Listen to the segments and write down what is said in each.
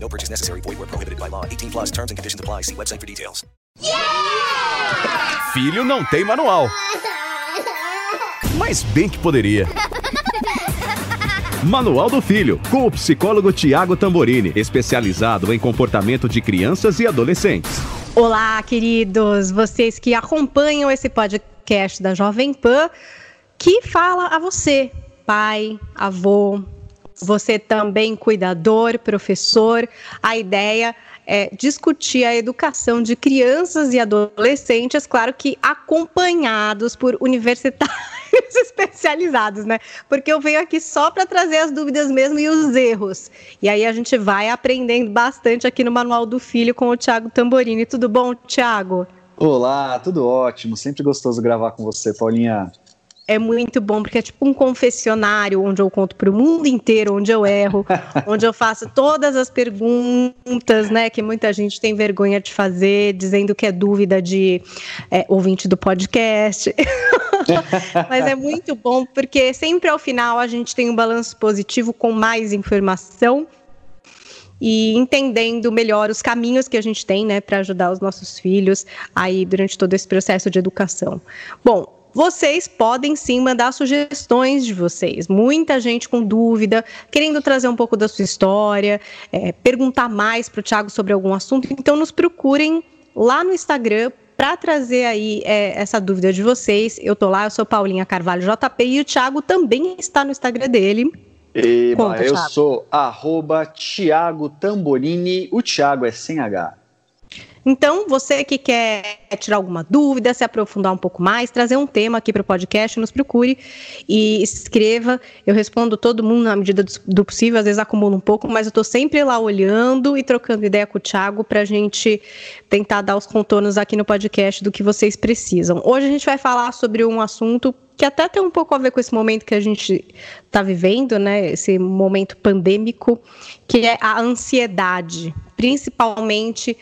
No purchase necessary. Void where prohibited by law. 18 plus terms and conditions apply. See website for details. Filho não tem manual. Mas bem que poderia. Manual do Filho, com o psicólogo Tiago Tamborini, especializado em comportamento de crianças e adolescentes. Olá, queridos, vocês que acompanham esse podcast da Jovem Pan, que fala a você, pai, avô, você também cuidador, professor. A ideia é discutir a educação de crianças e adolescentes, claro que acompanhados por universitários especializados, né? Porque eu venho aqui só para trazer as dúvidas mesmo e os erros. E aí a gente vai aprendendo bastante aqui no Manual do Filho com o Tiago Tamborini. Tudo bom, Tiago? Olá, tudo ótimo. Sempre gostoso gravar com você, Paulinha é muito bom, porque é tipo um confessionário onde eu conto para o mundo inteiro onde eu erro, onde eu faço todas as perguntas, né, que muita gente tem vergonha de fazer, dizendo que é dúvida de é, ouvinte do podcast. Mas é muito bom, porque sempre ao final a gente tem um balanço positivo com mais informação e entendendo melhor os caminhos que a gente tem, né, para ajudar os nossos filhos aí durante todo esse processo de educação. Bom, vocês podem sim mandar sugestões de vocês. Muita gente com dúvida, querendo trazer um pouco da sua história, é, perguntar mais para o Thiago sobre algum assunto. Então, nos procurem lá no Instagram para trazer aí é, essa dúvida de vocês. Eu tô lá, eu sou Paulinha Carvalho JP e o Thiago também está no Instagram dele. Eba, Conta, eu Thiago. sou arroba Thiago Tamborini, o Thiago é sem H. Então, você que quer tirar alguma dúvida, se aprofundar um pouco mais, trazer um tema aqui para o podcast, nos procure e escreva. Eu respondo todo mundo na medida do possível, às vezes acumulo um pouco, mas eu estou sempre lá olhando e trocando ideia com o Thiago para a gente tentar dar os contornos aqui no podcast do que vocês precisam. Hoje a gente vai falar sobre um assunto que até tem um pouco a ver com esse momento que a gente está vivendo, né? Esse momento pandêmico, que é a ansiedade, principalmente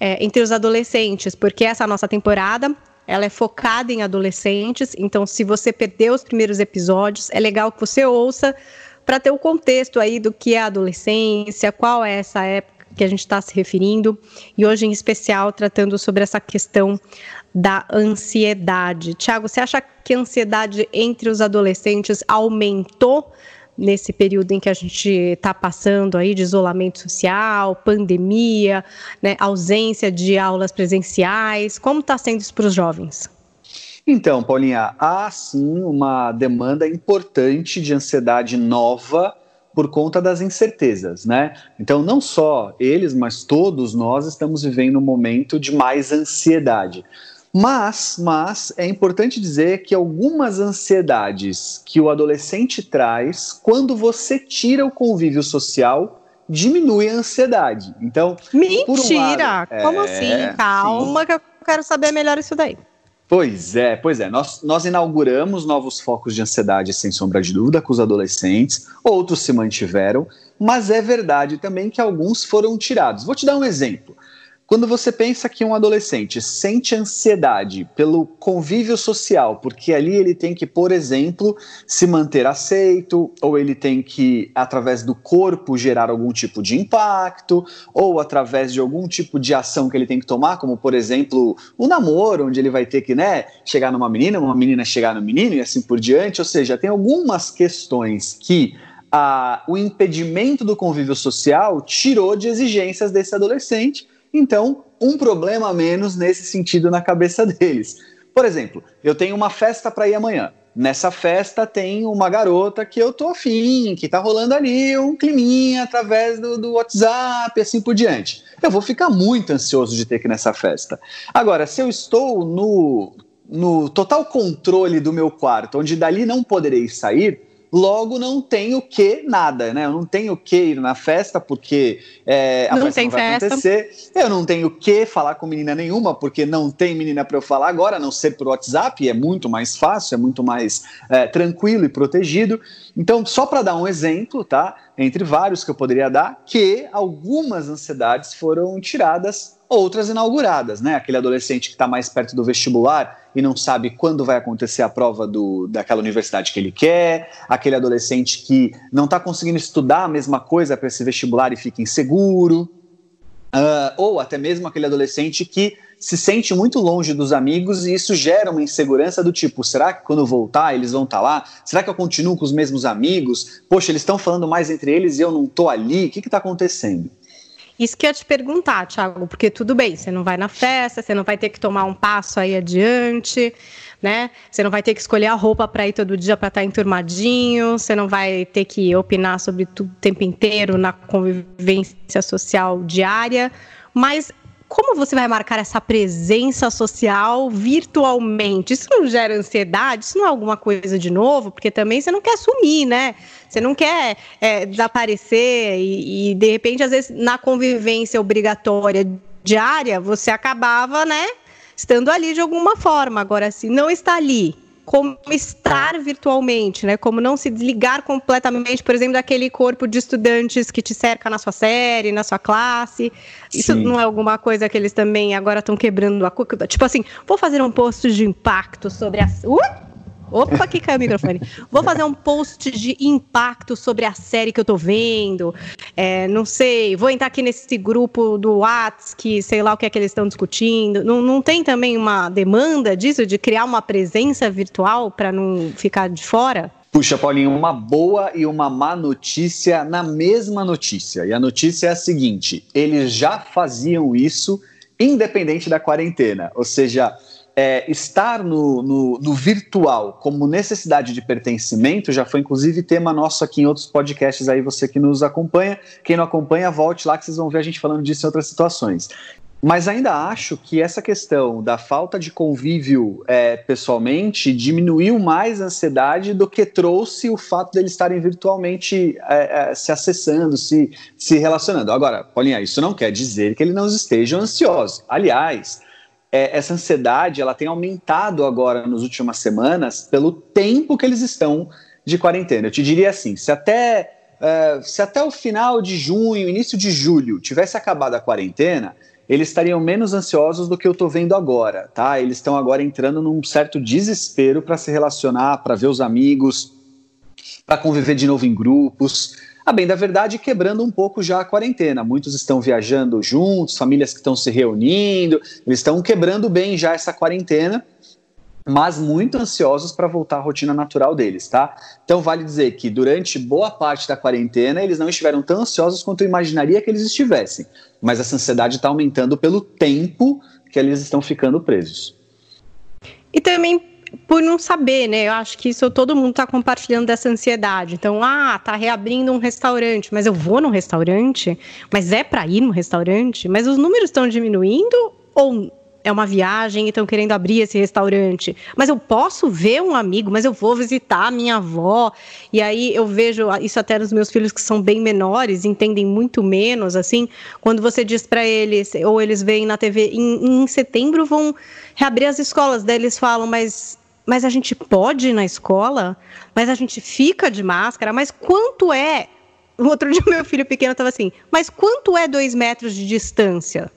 é, entre os adolescentes, porque essa nossa temporada ela é focada em adolescentes. Então, se você perdeu os primeiros episódios, é legal que você ouça para ter o contexto aí do que é a adolescência, qual é essa época que a gente está se referindo, e hoje em especial tratando sobre essa questão da ansiedade. Tiago, você acha que a ansiedade entre os adolescentes aumentou nesse período em que a gente está passando aí de isolamento social, pandemia, né, ausência de aulas presenciais? Como está sendo isso para os jovens? Então, Paulinha, há sim uma demanda importante de ansiedade nova por conta das incertezas, né? Então, não só eles, mas todos nós estamos vivendo um momento de mais ansiedade. Mas, mas é importante dizer que algumas ansiedades que o adolescente traz, quando você tira o convívio social, diminui a ansiedade. Então, mentira! Um lado, Como é, assim? Calma, sim. que eu quero saber melhor isso daí. Pois é, pois é. Nós, nós inauguramos novos focos de ansiedade, sem sombra de dúvida, com os adolescentes, outros se mantiveram, mas é verdade também que alguns foram tirados. Vou te dar um exemplo. Quando você pensa que um adolescente sente ansiedade pelo convívio social, porque ali ele tem que, por exemplo, se manter aceito, ou ele tem que, através do corpo, gerar algum tipo de impacto, ou através de algum tipo de ação que ele tem que tomar, como, por exemplo, o namoro, onde ele vai ter que né, chegar numa menina, uma menina chegar no menino e assim por diante. Ou seja, tem algumas questões que. A, o impedimento do convívio social tirou de exigências desse adolescente então, um problema a menos nesse sentido na cabeça deles. Por exemplo, eu tenho uma festa para ir amanhã. Nessa festa tem uma garota que eu tô afim, que tá rolando ali um climinha através do, do WhatsApp, assim por diante. Eu vou ficar muito ansioso de ter que ir nessa festa. Agora, se eu estou no, no total controle do meu quarto, onde dali não poderei sair, logo não tenho que nada, né? Eu não tenho que ir na festa porque é, a não festa tem não vai festa. acontecer. Eu não tenho que falar com menina nenhuma porque não tem menina para eu falar agora, a não ser por WhatsApp, é muito mais fácil, é muito mais é, tranquilo e protegido. Então, só para dar um exemplo, tá? Entre vários que eu poderia dar, que algumas ansiedades foram tiradas outras inauguradas, né? Aquele adolescente que está mais perto do vestibular e não sabe quando vai acontecer a prova do, daquela universidade que ele quer, aquele adolescente que não está conseguindo estudar a mesma coisa para esse vestibular e fica inseguro, uh, ou até mesmo aquele adolescente que se sente muito longe dos amigos e isso gera uma insegurança do tipo: será que quando voltar eles vão estar tá lá? Será que eu continuo com os mesmos amigos? Poxa, eles estão falando mais entre eles e eu não estou ali? O que está acontecendo? Isso que eu ia te perguntar, Thiago, porque tudo bem, você não vai na festa, você não vai ter que tomar um passo aí adiante, né? Você não vai ter que escolher a roupa para ir todo dia para estar tá enturmadinho, você não vai ter que opinar sobre tudo o tempo inteiro na convivência social diária, mas como você vai marcar essa presença social virtualmente? Isso não gera ansiedade? Isso não é alguma coisa de novo? Porque também você não quer sumir, né? Você não quer é, desaparecer e, e, de repente, às vezes, na convivência obrigatória diária, você acabava, né, estando ali de alguma forma. Agora, se não está ali, como estar virtualmente, né? Como não se desligar completamente, por exemplo, daquele corpo de estudantes que te cerca na sua série, na sua classe. Isso Sim. não é alguma coisa que eles também agora estão quebrando a cuca? Tipo assim, vou fazer um post de impacto sobre a. Uh! Opa, que caiu o microfone. Vou fazer um post de impacto sobre a série que eu tô vendo. É, não sei, vou entrar aqui nesse grupo do Whats, que sei lá o que é que eles estão discutindo. Não, não tem também uma demanda disso, de criar uma presença virtual para não ficar de fora? Puxa, Paulinho, uma boa e uma má notícia na mesma notícia. E a notícia é a seguinte: eles já faziam isso independente da quarentena. Ou seja, é, estar no, no, no, virtual como necessidade de pertencimento já foi inclusive tema nosso aqui em outros podcasts aí, você que nos acompanha. Quem não acompanha, volte lá que vocês vão ver a gente falando disso em outras situações. Mas ainda acho que essa questão da falta de convívio é, pessoalmente diminuiu mais a ansiedade do que trouxe o fato deles estarem virtualmente é, é, se acessando, se, se relacionando. Agora, Paulinha, isso não quer dizer que eles não estejam ansiosos. Aliás, é, essa ansiedade ela tem aumentado agora nas últimas semanas pelo tempo que eles estão de quarentena. Eu te diria assim, se até, uh, se até o final de junho, início de julho, tivesse acabado a quarentena, eles estariam menos ansiosos do que eu estou vendo agora, tá? Eles estão agora entrando num certo desespero para se relacionar, para ver os amigos, para conviver de novo em grupos a bem da verdade, quebrando um pouco já a quarentena. Muitos estão viajando juntos, famílias que estão se reunindo, eles estão quebrando bem já essa quarentena, mas muito ansiosos para voltar à rotina natural deles, tá? Então vale dizer que durante boa parte da quarentena eles não estiveram tão ansiosos quanto eu imaginaria que eles estivessem, mas essa ansiedade está aumentando pelo tempo que eles estão ficando presos. E também por não saber, né? Eu acho que isso todo mundo está compartilhando dessa ansiedade. Então, ah, tá reabrindo um restaurante, mas eu vou no restaurante, mas é para ir no restaurante, mas os números estão diminuindo ou é uma viagem e estão querendo abrir esse restaurante. Mas eu posso ver um amigo, mas eu vou visitar a minha avó. E aí eu vejo isso até nos meus filhos que são bem menores, entendem muito menos, assim, quando você diz para eles, ou eles veem na TV, em, em setembro vão reabrir as escolas, daí eles falam, mas mas a gente pode ir na escola, mas a gente fica de máscara, mas quanto é? O outro dia meu filho pequeno estava assim, mas quanto é dois metros de distância?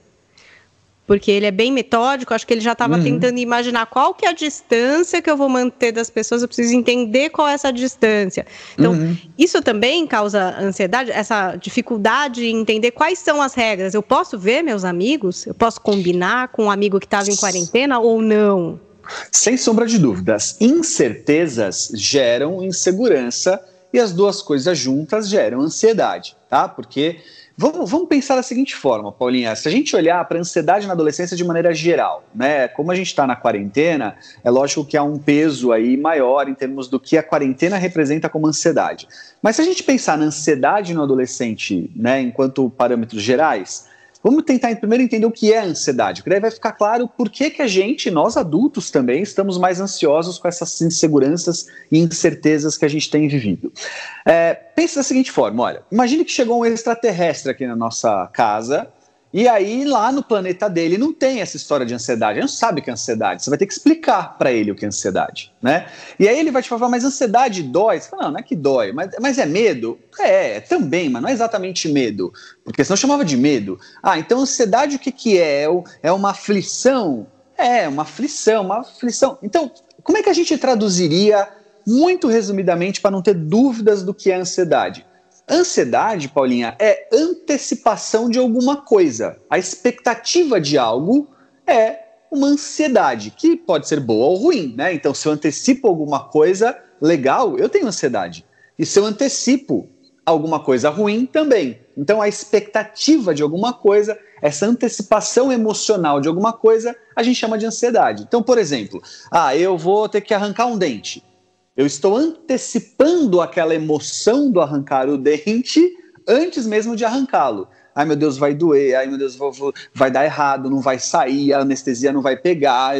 Porque ele é bem metódico, acho que ele já estava uhum. tentando imaginar qual que é a distância que eu vou manter das pessoas, eu preciso entender qual é essa distância. Então, uhum. isso também causa ansiedade, essa dificuldade em entender quais são as regras. Eu posso ver meus amigos? Eu posso combinar com um amigo que estava em quarentena ou não? Sem sombra de dúvidas, incertezas geram insegurança e as duas coisas juntas geram ansiedade, tá? Porque vamos, vamos pensar da seguinte forma, Paulinha: se a gente olhar para a ansiedade na adolescência de maneira geral, né? Como a gente está na quarentena, é lógico que há um peso aí maior em termos do que a quarentena representa como ansiedade. Mas se a gente pensar na ansiedade no adolescente, né, enquanto parâmetros gerais, Vamos tentar primeiro entender o que é ansiedade, porque daí vai ficar claro por que, que a gente, nós adultos também, estamos mais ansiosos com essas inseguranças e incertezas que a gente tem vivido. É, pense da seguinte forma: olha, imagine que chegou um extraterrestre aqui na nossa casa e aí, lá no planeta dele, não tem essa história de ansiedade. Ele não sabe o que é ansiedade. Você vai ter que explicar para ele o que é ansiedade, né? E aí ele vai te falar, mas ansiedade dói? Você fala, não, não é que dói, mas, mas é medo? É, também, mas não é exatamente medo. Porque senão chamava de medo. Ah, então ansiedade o que, que é? É uma aflição? É, uma aflição, uma aflição. Então, como é que a gente traduziria, muito resumidamente, para não ter dúvidas do que é ansiedade? Ansiedade, Paulinha, é antecipação de alguma coisa. A expectativa de algo é uma ansiedade, que pode ser boa ou ruim, né? Então, se eu antecipo alguma coisa legal, eu tenho ansiedade. E se eu antecipo alguma coisa ruim, também. Então, a expectativa de alguma coisa, essa antecipação emocional de alguma coisa, a gente chama de ansiedade. Então, por exemplo, ah, eu vou ter que arrancar um dente. Eu estou antecipando aquela emoção do arrancar o dente antes mesmo de arrancá-lo ai meu Deus, vai doer, ai meu Deus, vou, vou, vai dar errado, não vai sair, a anestesia não vai pegar,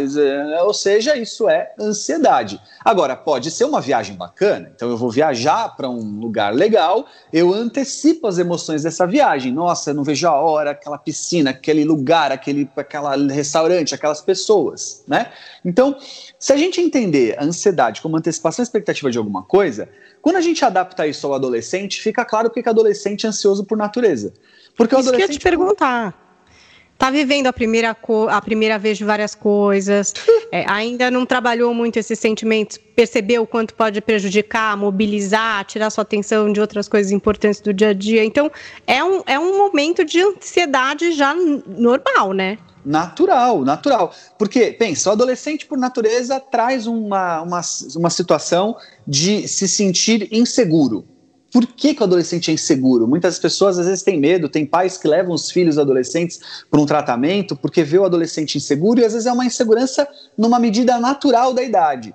ou seja, isso é ansiedade. Agora, pode ser uma viagem bacana, então eu vou viajar para um lugar legal, eu antecipo as emoções dessa viagem. Nossa, eu não vejo a hora, aquela piscina, aquele lugar, aquele aquela restaurante, aquelas pessoas, né? Então, se a gente entender a ansiedade como antecipação expectativa de alguma coisa, quando a gente adapta isso ao adolescente, fica claro que o adolescente é ansioso por natureza. Porque o Isso adolescente... que eu te perguntar. Tá vivendo a primeira, a primeira vez de várias coisas, é, ainda não trabalhou muito esses sentimentos, percebeu o quanto pode prejudicar, mobilizar, tirar sua atenção de outras coisas importantes do dia a dia. Então, é um, é um momento de ansiedade já normal, né? Natural, natural. Porque, pensa, o adolescente, por natureza, traz uma, uma, uma situação de se sentir inseguro. Por que, que, o adolescente é inseguro? Muitas pessoas às vezes têm medo, tem pais que levam os filhos adolescentes para um tratamento porque vê o adolescente inseguro e às vezes é uma insegurança numa medida natural da idade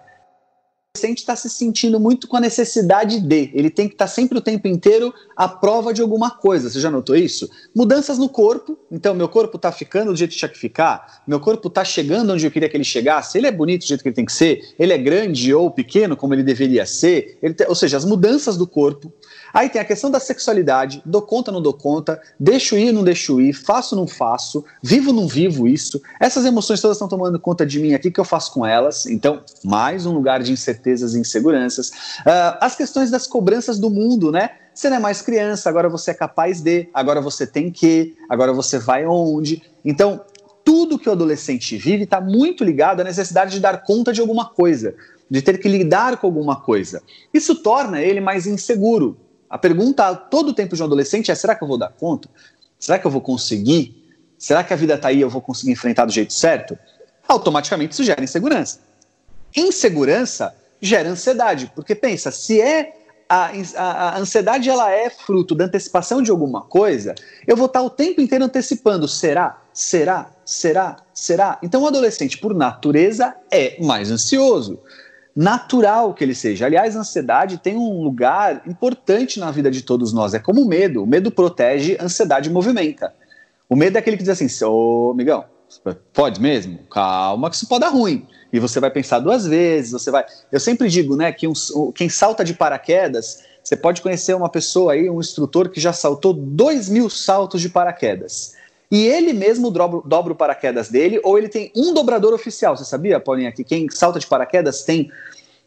adolescente está se sentindo muito com a necessidade de. Ele tem que estar tá sempre o tempo inteiro à prova de alguma coisa. Você já notou isso? Mudanças no corpo. Então, meu corpo está ficando do jeito que tinha que ficar. Meu corpo está chegando onde eu queria que ele chegasse. Ele é bonito do jeito que ele tem que ser. Ele é grande ou pequeno como ele deveria ser. Tem, ou seja, as mudanças do corpo. Aí tem a questão da sexualidade, dou conta, não dou conta, deixo ir, não deixo ir, faço, não faço, vivo, não vivo isso. Essas emoções todas estão tomando conta de mim aqui, o que eu faço com elas? Então, mais um lugar de incertezas e inseguranças. Uh, as questões das cobranças do mundo, né? Você não é mais criança, agora você é capaz de, agora você tem que, agora você vai onde. Então, tudo que o adolescente vive está muito ligado à necessidade de dar conta de alguma coisa, de ter que lidar com alguma coisa. Isso torna ele mais inseguro, a pergunta todo o tempo de um adolescente é: será que eu vou dar conta? Será que eu vou conseguir? Será que a vida está aí e eu vou conseguir enfrentar do jeito certo? Automaticamente isso gera insegurança. Insegurança gera ansiedade, porque pensa, se é a, a, a, ansiedade ela é fruto da antecipação de alguma coisa, eu vou estar o tempo inteiro antecipando. Será? Será? Será? Será? Então o adolescente, por natureza, é mais ansioso natural que ele seja. Aliás, a ansiedade tem um lugar importante na vida de todos nós. É como o medo. O medo protege, a ansiedade movimenta. O medo é aquele que diz assim: ô, amigão, pode mesmo? Calma, que isso pode dar ruim. E você vai pensar duas vezes. Você vai. Eu sempre digo, né, que um, quem salta de paraquedas, você pode conhecer uma pessoa aí, um instrutor que já saltou dois mil saltos de paraquedas e ele mesmo dobra, dobra o paraquedas dele, ou ele tem um dobrador oficial. Você sabia, Paulinha, que quem salta de paraquedas tem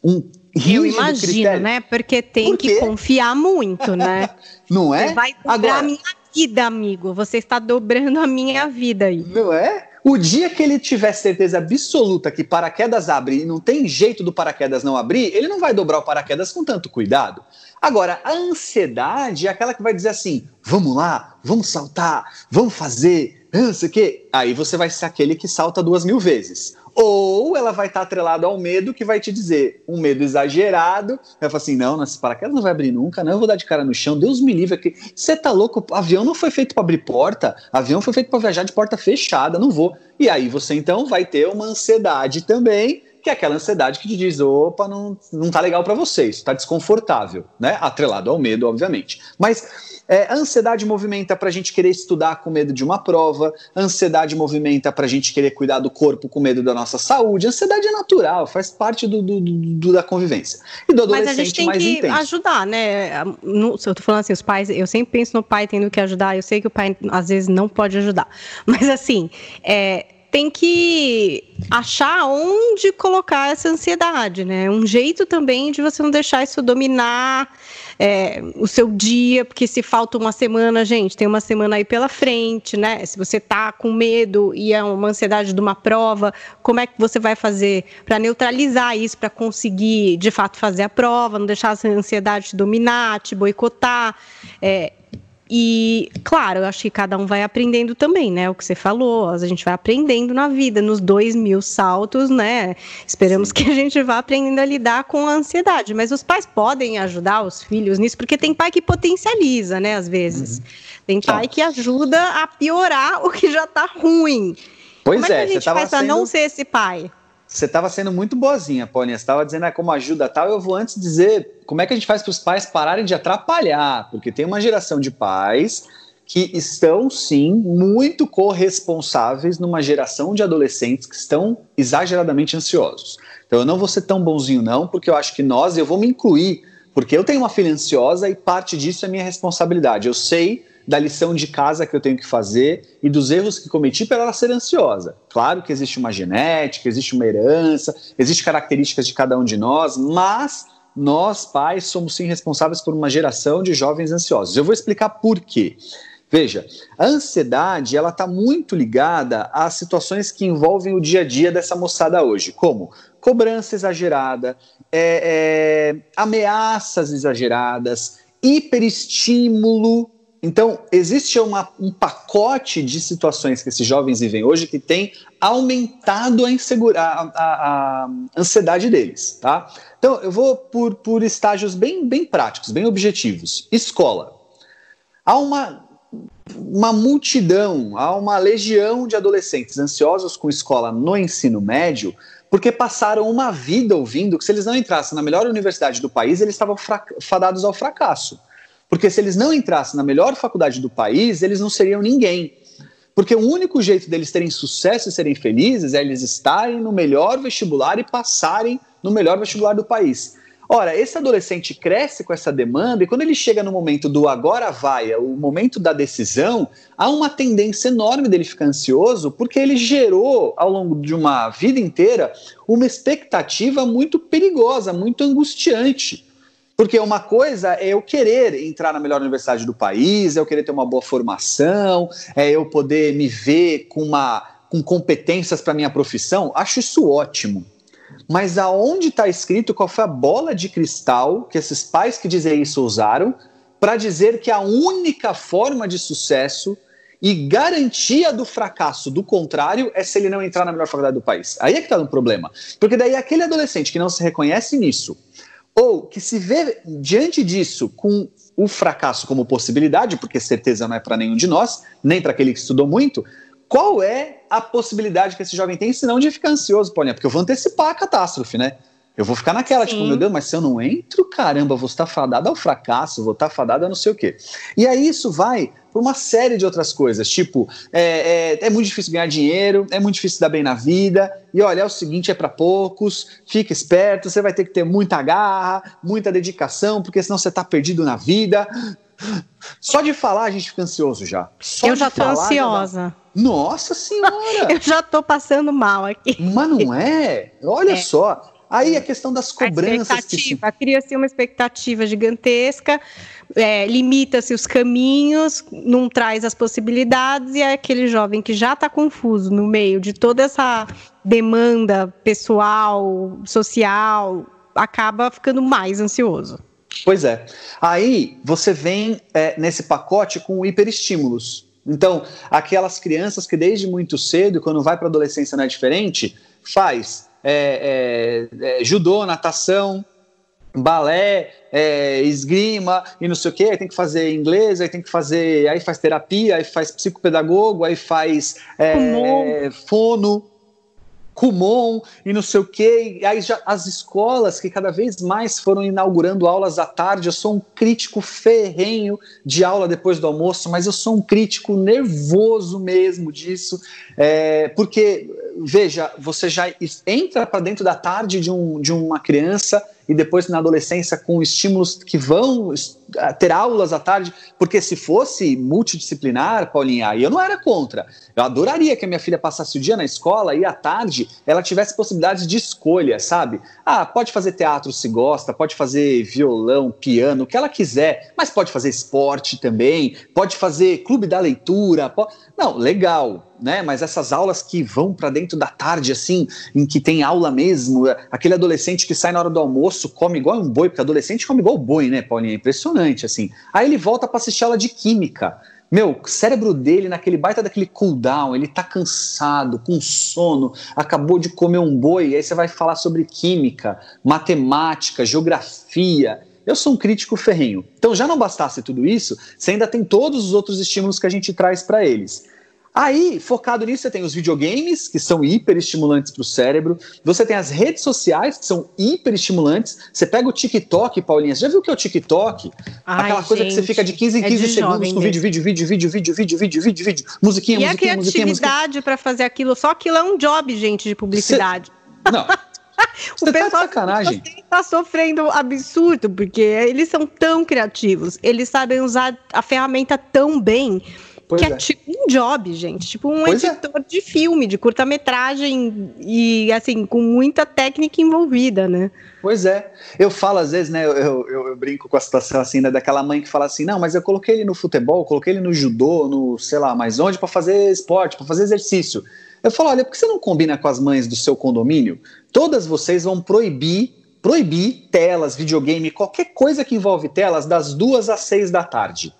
um Eu imagino, critério. né? Porque tem Por que confiar muito, né? Não é? Você vai dobrar Agora, a minha vida, amigo. Você está dobrando a minha vida aí. Não é? O dia que ele tiver certeza absoluta que paraquedas abre e não tem jeito do paraquedas não abrir, ele não vai dobrar o paraquedas com tanto cuidado. Agora, a ansiedade é aquela que vai dizer assim: vamos lá, vamos saltar, vamos fazer, não sei o quê. Aí você vai ser aquele que salta duas mil vezes ou ela vai estar atrelada ao medo que vai te dizer um medo exagerado, vai falar assim, não, esse paraquedas não vai abrir nunca, não, eu vou dar de cara no chão, Deus me livre aqui, você tá louco, avião não foi feito para abrir porta, avião foi feito para viajar de porta fechada, não vou. E aí você então vai ter uma ansiedade também que é aquela ansiedade que te diz, opa, não, não tá legal para você, isso tá desconfortável, né? Atrelado ao medo, obviamente. Mas é, a ansiedade movimenta para a gente querer estudar com medo de uma prova, a ansiedade movimenta para a gente querer cuidar do corpo com medo da nossa saúde. A ansiedade é natural, faz parte do, do, do da convivência. E do adolescente Mas a gente tem que intenso. ajudar, né? No, se eu tô falando assim, os pais, eu sempre penso no pai tendo que ajudar, eu sei que o pai às vezes não pode ajudar. Mas assim, é, tem que achar onde colocar essa ansiedade, né? Um jeito também de você não deixar isso dominar é, o seu dia, porque se falta uma semana, gente, tem uma semana aí pela frente, né? Se você tá com medo e é uma ansiedade de uma prova, como é que você vai fazer para neutralizar isso, para conseguir de fato fazer a prova, não deixar essa ansiedade te dominar, te boicotar? É, e, claro, eu acho que cada um vai aprendendo também, né? O que você falou, a gente vai aprendendo na vida, nos dois mil saltos, né? Esperamos Sim. que a gente vá aprendendo a lidar com a ansiedade. Mas os pais podem ajudar os filhos nisso, porque tem pai que potencializa, né? Às vezes. Uhum. Tem pai que ajuda a piorar o que já tá ruim. Pois Como é, é que a gente faz sendo... pra não ser esse pai? Você estava sendo muito boazinha, Paulinha. Você estava dizendo ah, como ajuda tal. Eu vou antes dizer como é que a gente faz para os pais pararem de atrapalhar, porque tem uma geração de pais que estão sim muito corresponsáveis numa geração de adolescentes que estão exageradamente ansiosos. Então eu não vou ser tão bonzinho não, porque eu acho que nós, eu vou me incluir, porque eu tenho uma filha ansiosa e parte disso é minha responsabilidade. Eu sei da lição de casa que eu tenho que fazer e dos erros que cometi para ela ser ansiosa. Claro que existe uma genética, existe uma herança, existem características de cada um de nós, mas nós, pais, somos sim responsáveis por uma geração de jovens ansiosos. Eu vou explicar por quê. Veja, a ansiedade ela está muito ligada às situações que envolvem o dia a dia dessa moçada hoje, como cobrança exagerada, é, é, ameaças exageradas, hiperestímulo então, existe uma, um pacote de situações que esses jovens vivem hoje que tem aumentado a, insegura, a, a, a ansiedade deles. Tá? Então, eu vou por, por estágios bem, bem práticos, bem objetivos. Escola. Há uma, uma multidão, há uma legião de adolescentes ansiosos com escola no ensino médio porque passaram uma vida ouvindo que se eles não entrassem na melhor universidade do país, eles estavam fadados ao fracasso. Porque se eles não entrassem na melhor faculdade do país, eles não seriam ninguém. Porque o único jeito deles terem sucesso e serem felizes é eles estarem no melhor vestibular e passarem no melhor vestibular do país. Ora, esse adolescente cresce com essa demanda e quando ele chega no momento do agora vai, é o momento da decisão, há uma tendência enorme dele ficar ansioso porque ele gerou ao longo de uma vida inteira uma expectativa muito perigosa, muito angustiante. Porque uma coisa é eu querer entrar na melhor universidade do país, é eu querer ter uma boa formação, é eu poder me ver com, uma, com competências para minha profissão. Acho isso ótimo. Mas aonde está escrito qual foi a bola de cristal que esses pais que dizem isso usaram para dizer que a única forma de sucesso e garantia do fracasso do contrário é se ele não entrar na melhor faculdade do país. Aí é que está um problema. Porque daí aquele adolescente que não se reconhece nisso, ou que se vê diante disso com o fracasso como possibilidade, porque certeza não é para nenhum de nós, nem para aquele que estudou muito, qual é a possibilidade que esse jovem tem, senão de ficar ansioso, Paulinha? Porque eu vou antecipar a catástrofe, né? Eu vou ficar naquela, tipo, Sim. tipo, meu Deus, mas se eu não entro, caramba, vou estar fadado ao fracasso, vou estar fadado a não sei o quê. E aí isso vai por uma série de outras coisas, tipo, é, é, é, muito difícil ganhar dinheiro, é muito difícil dar bem na vida, e olha, é o seguinte, é para poucos, fica esperto, você vai ter que ter muita garra, muita dedicação, porque senão você está perdido na vida. Só de falar a gente fica ansioso já. Só eu já tô ansiosa. Já Nossa senhora! eu já tô passando mal aqui. Mas não é? Olha é. só. Aí a questão das cobranças. Se... Cria-se uma expectativa gigantesca, é, limita-se os caminhos, não traz as possibilidades, e é aquele jovem que já está confuso no meio de toda essa demanda pessoal, social, acaba ficando mais ansioso. Pois é. Aí você vem é, nesse pacote com hiperestímulos. Então, aquelas crianças que desde muito cedo, quando vai para a adolescência não é diferente, faz é, é, é, judô, natação, balé, é, esgrima e não sei o que, aí tem que fazer inglês, aí tem que fazer, aí faz terapia, aí faz psicopedagogo, aí faz é, fono. Kumon e não sei o quê. E aí já as escolas que cada vez mais foram inaugurando aulas à tarde. Eu sou um crítico ferrenho de aula depois do almoço, mas eu sou um crítico nervoso mesmo disso, é, porque veja, você já entra para dentro da tarde de, um, de uma criança e depois na adolescência com estímulos que vão ter aulas à tarde, porque se fosse multidisciplinar, Paulinha, aí eu não era contra. Eu adoraria que a minha filha passasse o dia na escola e à tarde ela tivesse possibilidades de escolha, sabe? Ah, pode fazer teatro se gosta, pode fazer violão, piano, o que ela quiser, mas pode fazer esporte também, pode fazer clube da leitura, não, legal, né? Mas essas aulas que vão para dentro da tarde, assim, em que tem aula mesmo, aquele adolescente que sai na hora do almoço, come igual um boi, porque adolescente come igual boi, né, Paulinha? É impressionante, assim. Aí ele volta para assistir aula de química. Meu, o cérebro dele, naquele baita daquele cooldown, ele tá cansado, com sono, acabou de comer um boi, e aí você vai falar sobre química, matemática, geografia. Eu sou um crítico ferrenho. Então, já não bastasse tudo isso, você ainda tem todos os outros estímulos que a gente traz para eles. Aí, focado nisso, você tem os videogames, que são hiper estimulantes para o cérebro. Você tem as redes sociais, que são hiper estimulantes. Você pega o TikTok, Paulinha. Você já viu o que é o TikTok? Ai, Aquela coisa gente, que você fica de 15 em é 15 de segundos com vídeo, vídeo, vídeo, vídeo, vídeo, vídeo, vídeo, vídeo, vídeo. Musiquinha, E a musiquinha, musiquinha, musiquinha. criatividade para fazer aquilo, só aquilo é um job, gente, de publicidade. Não. O tá pessoal sacanagem. está sofrendo absurdo, porque eles são tão criativos, eles sabem usar a ferramenta tão bem, Pois que é. é. tipo um job, gente. Tipo um Pois é. editor de filme, de curta-metragem e, assim, com muita técnica envolvida, né? Pois é. Eu falo às vezes, né? Eu, eu, eu brinco com a situação assim, né? Daquela mãe que fala assim: não, mas eu coloquei ele no futebol, coloquei ele no judô, no sei lá, mas onde para fazer esporte, para fazer exercício. Eu falo: olha, por que você não combina com as mães do seu condomínio? Todas vocês vão proibir. Proibir telas, videogame, qualquer coisa que envolve telas das duas às seis da tarde.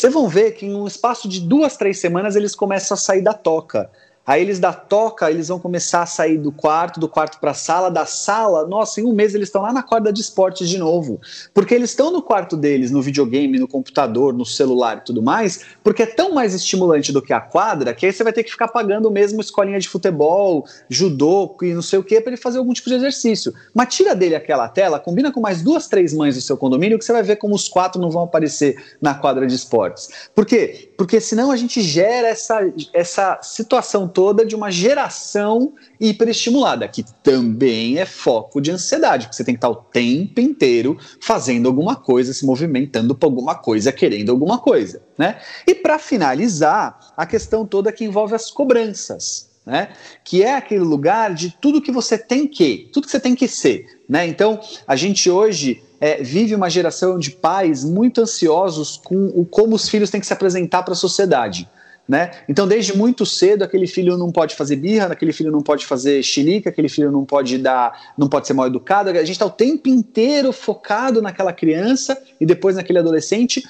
Vocês vão ver que em um espaço de duas, três semanas eles começam a sair da toca. Aí eles da toca, eles vão começar a sair do quarto, do quarto para a sala, da sala, nossa, em um mês eles estão lá na corda de esportes de novo. Porque eles estão no quarto deles, no videogame, no computador, no celular e tudo mais, porque é tão mais estimulante do que a quadra, que aí você vai ter que ficar pagando mesmo escolinha de futebol, judô e não sei o que, para ele fazer algum tipo de exercício. Mas tira dele aquela tela, combina com mais duas, três mães do seu condomínio, que você vai ver como os quatro não vão aparecer na quadra de esportes. Por quê? Porque senão a gente gera essa, essa situação toda de uma geração hiperestimulada, que também é foco de ansiedade, porque você tem que estar o tempo inteiro fazendo alguma coisa, se movimentando para alguma coisa, querendo alguma coisa, né? E para finalizar, a questão toda que envolve as cobranças, né? Que é aquele lugar de tudo que você tem que, tudo que você tem que ser, né? Então, a gente hoje é, vive uma geração de pais muito ansiosos com o como os filhos têm que se apresentar para a sociedade. Né? Então, desde muito cedo, aquele filho não pode fazer birra, aquele filho não pode fazer xilica, aquele filho não pode dar, não pode ser mal educado. A gente está o tempo inteiro focado naquela criança e depois naquele adolescente,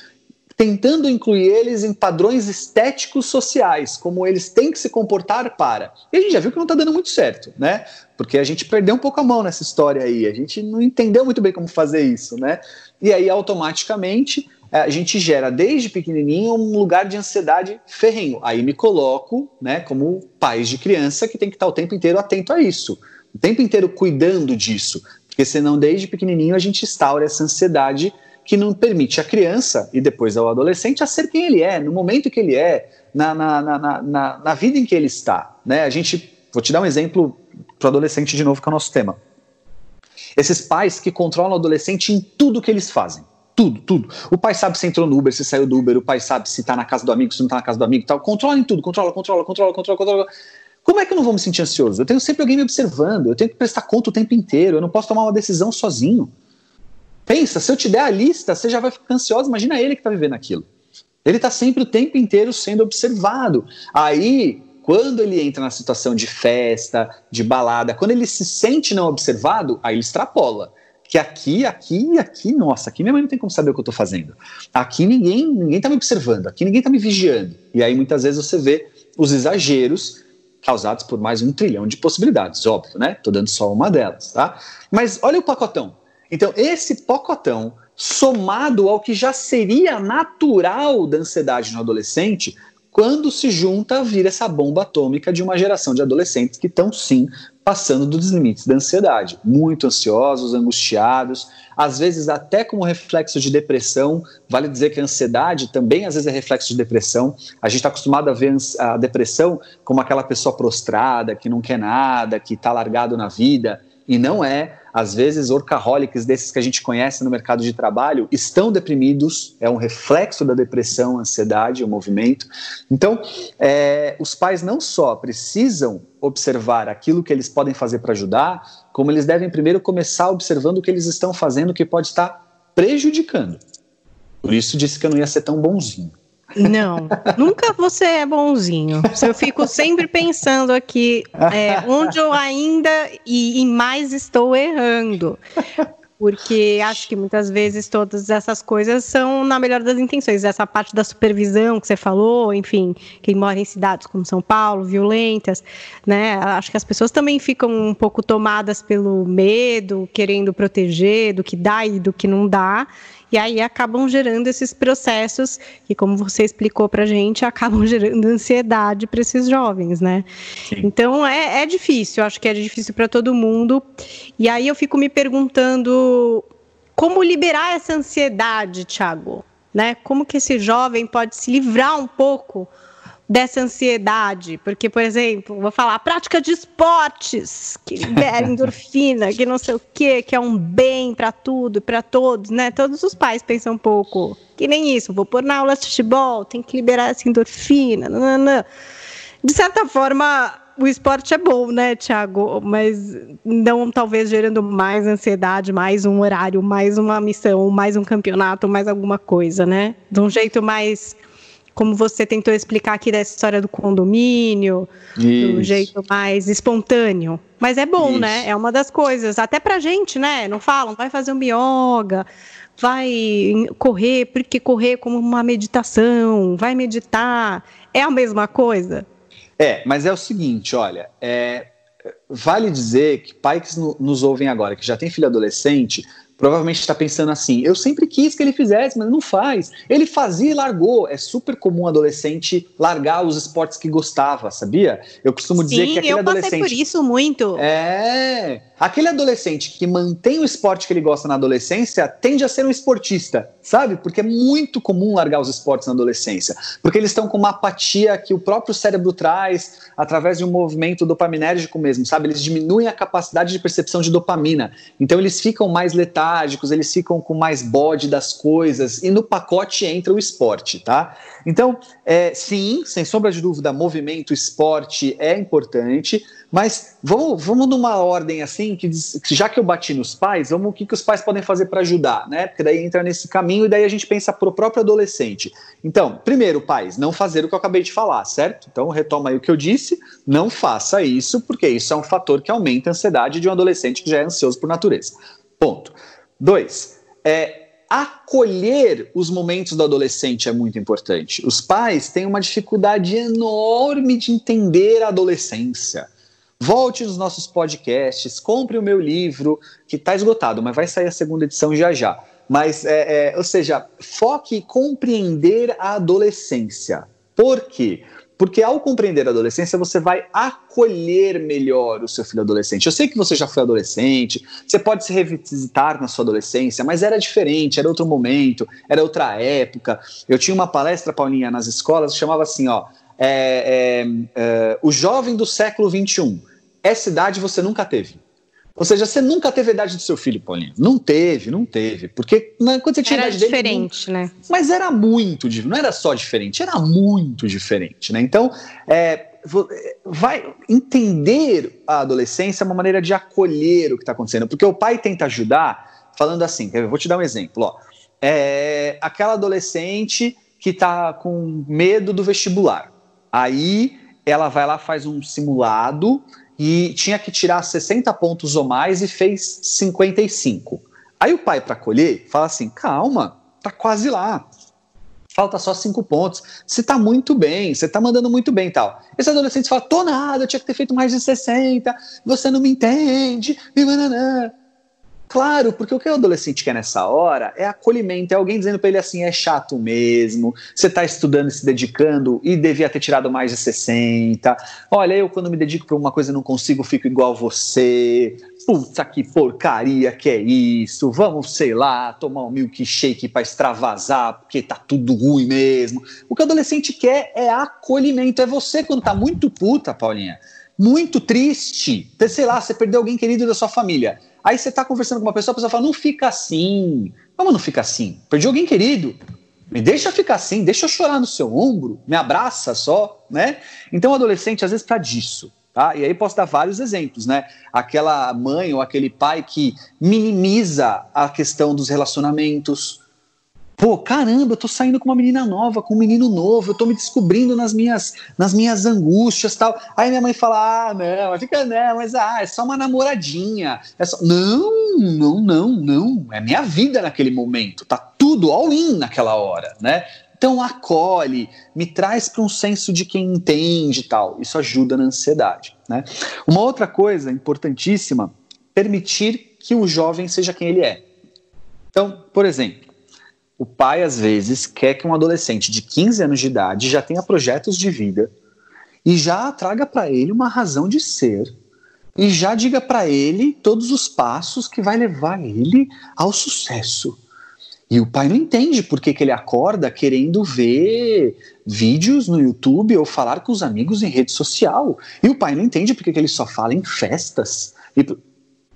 tentando incluir eles em padrões estéticos sociais, como eles têm que se comportar para. E a gente já viu que não está dando muito certo, né? Porque a gente perdeu um pouco a mão nessa história aí, a gente não entendeu muito bem como fazer isso, né? E aí, automaticamente, a gente gera desde pequenininho um lugar de ansiedade ferrenho. Aí me coloco, né, como pais de criança que tem que estar o tempo inteiro atento a isso, o tempo inteiro cuidando disso, porque senão desde pequenininho a gente instaura essa ansiedade que não permite a criança e depois ao adolescente a ser quem ele é, no momento que ele é, na, na, na, na, na vida em que ele está, né? A gente, vou te dar um exemplo para o adolescente de novo que é o nosso tema. Esses pais que controlam o adolescente em tudo que eles fazem tudo, tudo. O pai sabe se entrou no Uber, se saiu do Uber, o pai sabe se tá na casa do amigo, se não tá na casa do amigo, tal. Controla em tudo, controla, controla, controla, controla, controla. Como é que eu não vou me sentir ansioso? Eu tenho sempre alguém me observando, eu tenho que prestar conta o tempo inteiro, eu não posso tomar uma decisão sozinho. Pensa, se eu te der a lista, você já vai ficar ansioso, imagina ele que tá vivendo aquilo. Ele tá sempre o tempo inteiro sendo observado. Aí, quando ele entra na situação de festa, de balada, quando ele se sente não observado, aí ele extrapola que aqui, aqui, aqui, nossa, aqui minha mãe não tem como saber o que eu estou fazendo. Aqui ninguém, ninguém está me observando, aqui ninguém está me vigiando. E aí muitas vezes você vê os exageros causados por mais um trilhão de possibilidades, óbvio, né? Tô dando só uma delas, tá? Mas olha o pacotão. Então, esse pacotão, somado ao que já seria natural da ansiedade no adolescente, quando se junta, vira essa bomba atômica de uma geração de adolescentes que estão, sim, passando dos limites da ansiedade. Muito ansiosos, angustiados, às vezes até como reflexo de depressão. Vale dizer que a ansiedade também, às vezes, é reflexo de depressão. A gente está acostumado a ver a depressão como aquela pessoa prostrada, que não quer nada, que está largado na vida. E não é às vezes, workaholics desses que a gente conhece no mercado de trabalho estão deprimidos, é um reflexo da depressão, ansiedade, o movimento. Então, é, os pais não só precisam observar aquilo que eles podem fazer para ajudar, como eles devem primeiro começar observando o que eles estão fazendo que pode estar prejudicando. Por isso disse que eu não ia ser tão bonzinho. Não, nunca você é bonzinho. Eu fico sempre pensando aqui é, onde eu ainda e, e mais estou errando porque acho que muitas vezes todas essas coisas são na melhor das intenções. Essa parte da supervisão que você falou, enfim, quem mora em cidades como São Paulo, violentas, né? Acho que as pessoas também ficam um pouco tomadas pelo medo, querendo proteger do que dá e do que não dá. E aí acabam gerando esses processos que, como você explicou para gente, acabam gerando ansiedade para esses jovens, né? Sim. Então é, é difícil, acho que é difícil para todo mundo. E aí eu fico me perguntando como liberar essa ansiedade, Thiago? Né? Como que esse jovem pode se livrar um pouco dessa ansiedade, porque, por exemplo, vou falar, prática de esportes, que libera endorfina, que não sei o quê, que é um bem para tudo, para todos, né? Todos os pais pensam um pouco, que nem isso, vou pôr na aula de futebol, tem que liberar essa endorfina, não. De certa forma, o esporte é bom, né, Tiago? Mas não talvez gerando mais ansiedade, mais um horário, mais uma missão, mais um campeonato, mais alguma coisa, né? De um jeito mais como você tentou explicar aqui dessa história do condomínio, Isso. do jeito mais espontâneo. Mas é bom, né? Isso. né? É uma das coisas. Até pra gente, né? Não falam, vai fazer um yoga, vai correr, porque correr como uma meditação, vai meditar. É a mesma coisa? É, mas é o seguinte, olha, é, vale dizer que pais que nos ouvem agora, que já tem filho adolescente, provavelmente está pensando assim: eu sempre quis que ele fizesse, mas não faz. Ele fazia e largou. É super comum adolescente largar os esportes que gostava, sabia? Eu costumo dizer Sim, que aquele eu adolescente. Passei por isso muito. É. Aquele adolescente que mantém o esporte que ele gosta na adolescência tende a ser um esportista, sabe? Porque é muito comum largar os esportes na adolescência. Porque eles estão com uma apatia que o próprio cérebro traz através de um movimento dopaminérgico mesmo, sabe? Eles diminuem a capacidade de percepção de dopamina. Então eles ficam mais letárgicos, eles ficam com mais bode das coisas. E no pacote entra o esporte, tá? Então, é, sim, sem sombra de dúvida, movimento, esporte é importante mas vamos, vamos numa ordem assim, que, diz, já que eu bati nos pais, vamos o que, que os pais podem fazer para ajudar, né? Porque daí entra nesse caminho e daí a gente pensa para o próprio adolescente. Então, primeiro, pais, não fazer o que eu acabei de falar, certo? Então, retoma aí o que eu disse, não faça isso, porque isso é um fator que aumenta a ansiedade de um adolescente que já é ansioso por natureza. Ponto. Dois, é, acolher os momentos do adolescente é muito importante. Os pais têm uma dificuldade enorme de entender a adolescência. Volte nos nossos podcasts, compre o meu livro, que está esgotado, mas vai sair a segunda edição já já. Mas, é, é, ou seja, foque em compreender a adolescência. Por quê? Porque ao compreender a adolescência, você vai acolher melhor o seu filho adolescente. Eu sei que você já foi adolescente, você pode se revisitar na sua adolescência, mas era diferente, era outro momento, era outra época. Eu tinha uma palestra, Paulinha, nas escolas, chamava assim, ó, é, é, é, o jovem do século XXI essa idade você nunca teve. Ou seja, você nunca teve a idade do seu filho, Paulinho. Não teve, não teve. Porque né, quando você tinha era idade diferente, dele, né? Mas era muito diferente. Não era só diferente, era muito diferente, né? Então, é, vai entender a adolescência é uma maneira de acolher o que está acontecendo. Porque o pai tenta ajudar falando assim, eu vou te dar um exemplo, ó. É, aquela adolescente que está com medo do vestibular. Aí ela vai lá, faz um simulado e tinha que tirar 60 pontos ou mais e fez 55. Aí o pai, para colher, fala assim: calma, tá quase lá. Falta só cinco pontos. Você tá muito bem, você tá mandando muito bem e tal. Esse adolescente fala: tô nada, eu tinha que ter feito mais de 60, você não me entende. Claro, porque o que o adolescente quer nessa hora é acolhimento, é alguém dizendo para ele assim: é chato mesmo, você está estudando e se dedicando e devia ter tirado mais de 60. Olha, eu quando me dedico para uma coisa não consigo, fico igual você. Puta que porcaria que é isso. Vamos, sei lá, tomar um milkshake para extravasar, porque tá tudo ruim mesmo. O que o adolescente quer é acolhimento. É você quando tá muito puta, Paulinha muito triste. Sei lá, você perdeu alguém querido da sua família. Aí você tá conversando com uma pessoa, a pessoa fala, não fica assim. Como não fica assim? Perdi alguém querido. Me deixa ficar assim, deixa eu chorar no seu ombro, me abraça só, né? Então, adolescente, às vezes, para disso. Tá? E aí posso dar vários exemplos, né? Aquela mãe ou aquele pai que minimiza a questão dos relacionamentos, Pô, caramba, eu tô saindo com uma menina nova, com um menino novo, eu tô me descobrindo nas minhas, nas minhas angústias tal. Aí minha mãe fala: ah, não, fica, não, mas ah, é só uma namoradinha. É só... Não, não, não, não. É minha vida naquele momento. Tá tudo all-in naquela hora, né? Então acolhe, me traz para um senso de quem entende e tal. Isso ajuda na ansiedade. Né? Uma outra coisa importantíssima, permitir que o jovem seja quem ele é. Então, por exemplo, o pai, às vezes, quer que um adolescente de 15 anos de idade já tenha projetos de vida e já traga para ele uma razão de ser e já diga para ele todos os passos que vai levar ele ao sucesso. E o pai não entende por que, ele acorda querendo ver vídeos no YouTube ou falar com os amigos em rede social. E o pai não entende por que, que ele só fala em festas. E...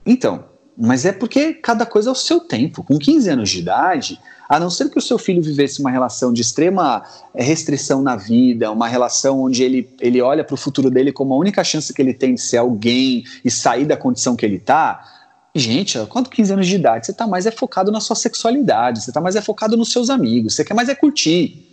Então, mas é porque cada coisa é o seu tempo. Com 15 anos de idade, a não ser que o seu filho vivesse uma relação de extrema eh, restrição na vida, uma relação onde ele, ele olha para o futuro dele como a única chance que ele tem de ser alguém e sair da condição que ele está. Gente, quanto 15 anos de idade, você está mais é focado na sua sexualidade, você está mais é focado nos seus amigos, você quer mais é curtir.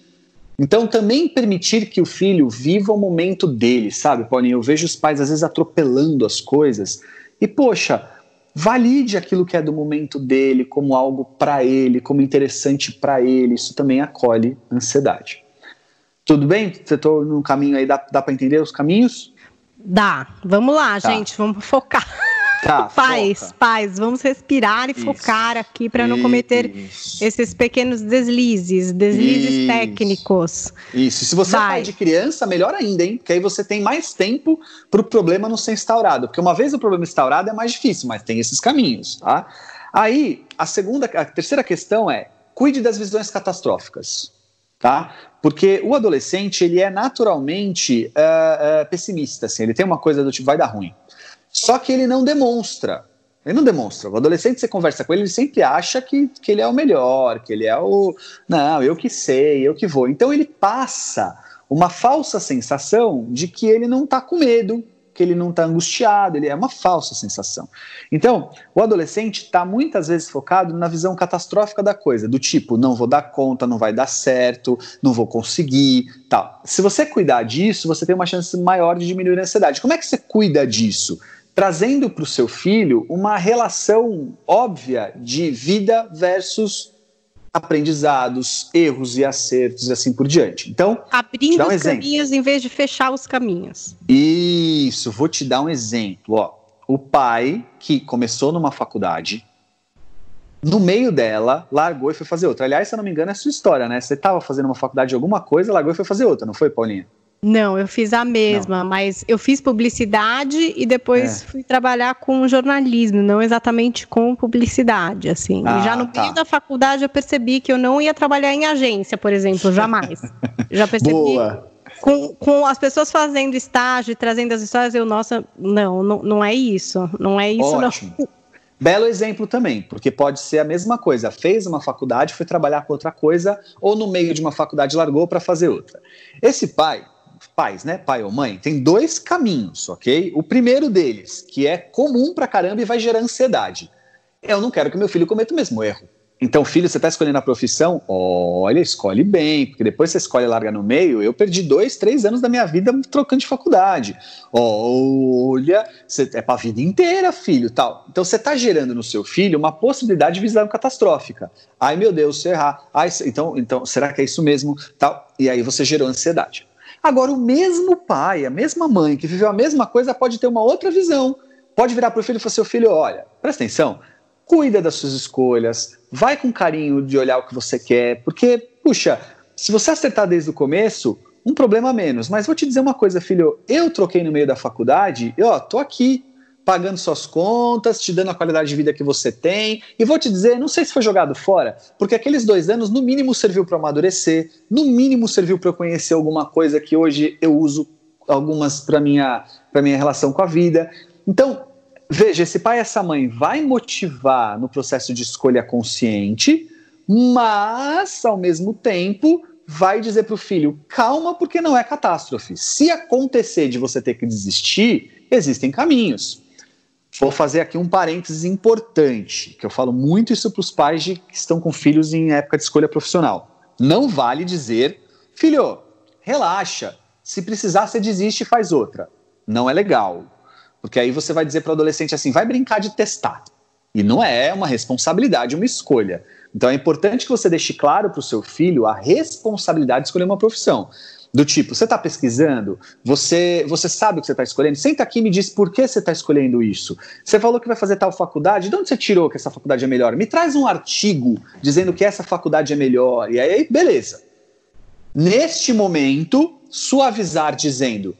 Então, também permitir que o filho viva o momento dele, sabe, Paulinho? Eu vejo os pais às vezes atropelando as coisas. E, poxa, valide aquilo que é do momento dele como algo para ele, como interessante para ele. Isso também acolhe ansiedade. Tudo bem? Você estou no caminho aí, dá, dá para entender os caminhos? Dá. Vamos lá, tá. gente, vamos focar. Tá, paz, foca. paz, vamos respirar e Isso. focar aqui para não cometer Isso. esses pequenos deslizes, deslizes Isso. técnicos. Isso, se você é Vai. é pai de criança, melhor ainda, hein? Porque aí você tem mais tempo para o problema não ser instaurado. Porque uma vez o problema instaurado é mais difícil, mas tem esses caminhos, tá? Aí, a segunda, a terceira questão é: cuide das visões catastróficas. Tá? Porque o adolescente ele é naturalmente uh, uh, pessimista, assim, ele tem uma coisa do tipo vai dar ruim, só que ele não demonstra. Ele não demonstra. O adolescente, você conversa com ele, ele sempre acha que, que ele é o melhor, que ele é o. Não, eu que sei, eu que vou. Então ele passa uma falsa sensação de que ele não está com medo, que ele não está angustiado, ele é uma falsa sensação. Então, o adolescente está muitas vezes focado na visão catastrófica da coisa, do tipo, não vou dar conta, não vai dar certo, não vou conseguir, tal. Se você cuidar disso, você tem uma chance maior de diminuir a ansiedade. Como é que você cuida disso? Trazendo para o seu filho uma relação óbvia de vida versus aprendizados, erros e acertos e assim por diante. Então, abrindo um os exemplo. caminhos em vez de fechar os caminhos. Isso, vou te dar um exemplo. Ó, o pai que começou numa faculdade, no meio dela, largou e foi fazer outra. Aliás, se eu não me engano, é a sua história, né? Você estava fazendo uma faculdade de alguma coisa, largou e foi fazer outra, não foi, Paulinha? Não, eu fiz a mesma, não. mas eu fiz publicidade e depois é. fui trabalhar com jornalismo, não exatamente com publicidade, assim. Ah, e já no tá. meio da faculdade eu percebi que eu não ia trabalhar em agência, por exemplo, jamais. já percebi. Boa. Com, com as pessoas fazendo estágio trazendo as histórias, eu, nossa, não, não, não é isso. Não é isso, Ótimo. não. Belo exemplo também, porque pode ser a mesma coisa. Fez uma faculdade, foi trabalhar com outra coisa, ou no meio de uma faculdade largou para fazer outra. Esse pai pais, né, pai ou mãe, tem dois caminhos, ok? O primeiro deles, que é comum pra caramba e vai gerar ansiedade. Eu não quero que meu filho cometa o mesmo erro. Então, filho, você está escolhendo a profissão? Olha, escolhe bem, porque depois você escolhe larga no meio. Eu perdi dois, três anos da minha vida trocando de faculdade. Olha, você, é para a vida inteira, filho, tal. Então, você está gerando no seu filho uma possibilidade de visão catastrófica. Ai, meu Deus, se errar. Ai, então, então, será que é isso mesmo? Tal. E aí você gerou ansiedade. Agora, o mesmo pai, a mesma mãe que viveu a mesma coisa pode ter uma outra visão. Pode virar para o filho e falar: seu filho, olha, presta atenção, cuida das suas escolhas, vai com carinho de olhar o que você quer, porque, puxa, se você acertar desde o começo, um problema menos. Mas vou te dizer uma coisa, filho, eu troquei no meio da faculdade, e ó, tô aqui pagando suas contas, te dando a qualidade de vida que você tem. E vou te dizer, não sei se foi jogado fora, porque aqueles dois anos, no mínimo, serviu para amadurecer, no mínimo, serviu para eu conhecer alguma coisa que hoje eu uso algumas para minha para minha relação com a vida. Então, veja, esse pai e essa mãe vai motivar no processo de escolha consciente, mas ao mesmo tempo vai dizer para o filho: calma, porque não é catástrofe. Se acontecer de você ter que desistir, existem caminhos. Vou fazer aqui um parênteses importante, que eu falo muito isso para os pais de, que estão com filhos em época de escolha profissional. Não vale dizer, filho, relaxa, se precisar você desiste e faz outra. Não é legal, porque aí você vai dizer para o adolescente assim, vai brincar de testar. E não é uma responsabilidade, uma escolha. Então é importante que você deixe claro para o seu filho a responsabilidade de escolher uma profissão. Do tipo, você está pesquisando, você, você sabe o que você está escolhendo, senta aqui e me diz por que você está escolhendo isso. Você falou que vai fazer tal faculdade, de onde você tirou que essa faculdade é melhor? Me traz um artigo dizendo que essa faculdade é melhor. E aí, beleza. Neste momento, suavizar dizendo: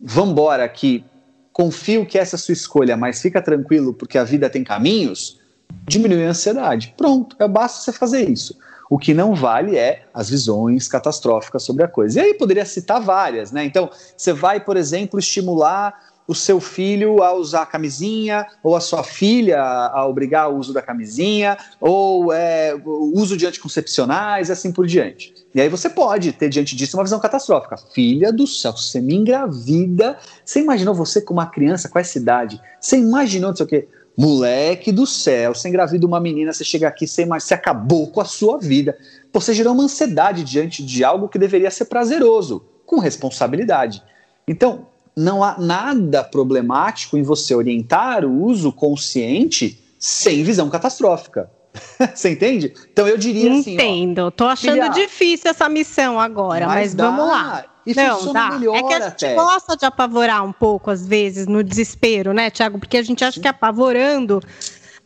vambora aqui, confio que essa é a sua escolha, mas fica tranquilo porque a vida tem caminhos, diminui a ansiedade. Pronto, é basta você fazer isso. O que não vale é as visões catastróficas sobre a coisa. E aí poderia citar várias, né? Então, você vai, por exemplo, estimular o seu filho a usar a camisinha, ou a sua filha a obrigar o uso da camisinha, ou é, o uso de anticoncepcionais, e assim por diante. E aí você pode ter diante disso uma visão catastrófica. Filha do céu, você me engravida. Você imaginou você com uma criança com essa idade? Você imaginou não sei o quê? Moleque do céu, você engravida uma menina, você chega aqui, você, você acabou com a sua vida. Você gerou uma ansiedade diante de algo que deveria ser prazeroso, com responsabilidade. Então, não há nada problemático em você orientar o uso consciente sem visão catastrófica. Você entende? Então eu diria Entendo. assim. Entendo. Tô achando difícil essa missão agora, mas, mas vamos lá. E não, dá. Melhor é que a gente até. gosta de apavorar um pouco, às vezes, no desespero, né, Tiago? Porque a gente acha que apavorando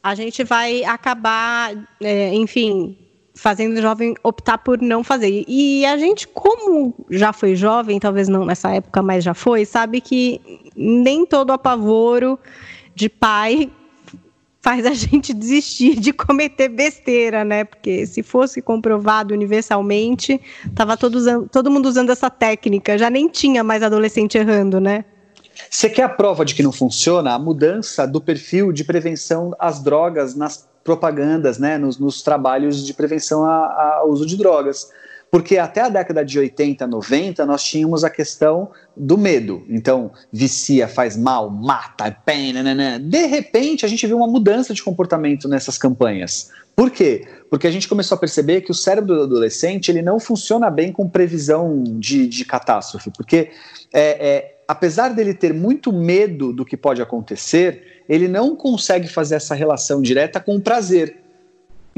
a gente vai acabar, é, enfim, fazendo o jovem optar por não fazer. E a gente, como já foi jovem, talvez não nessa época, mas já foi, sabe que nem todo apavoro de pai faz a gente desistir de cometer besteira, né? Porque se fosse comprovado universalmente, tava todo, usando, todo mundo usando essa técnica, já nem tinha mais adolescente errando, né? Você quer a prova de que não funciona? A mudança do perfil de prevenção às drogas nas propagandas, né, nos, nos trabalhos de prevenção ao uso de drogas porque até a década de 80, 90, nós tínhamos a questão do medo. Então, vicia, faz mal, mata, pena, nanana. Né, né. de repente a gente viu uma mudança de comportamento nessas campanhas. Por quê? Porque a gente começou a perceber que o cérebro do adolescente ele não funciona bem com previsão de, de catástrofe, porque é, é, apesar dele ter muito medo do que pode acontecer, ele não consegue fazer essa relação direta com o prazer.